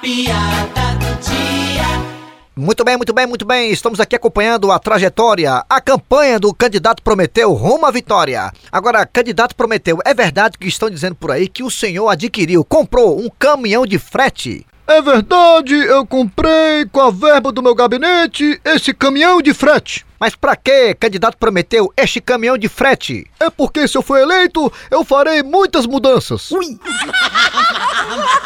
piada do dia. Muito bem, muito bem, muito bem. Estamos aqui acompanhando a trajetória, a campanha do candidato Prometeu rumo à vitória. Agora, candidato Prometeu, é verdade que estão dizendo por aí que o senhor adquiriu, comprou um caminhão de frete? É verdade, eu comprei com a verba do meu gabinete esse caminhão de frete. Mas para que, candidato Prometeu, este caminhão de frete? É porque se eu for eleito, eu farei muitas mudanças. Ui!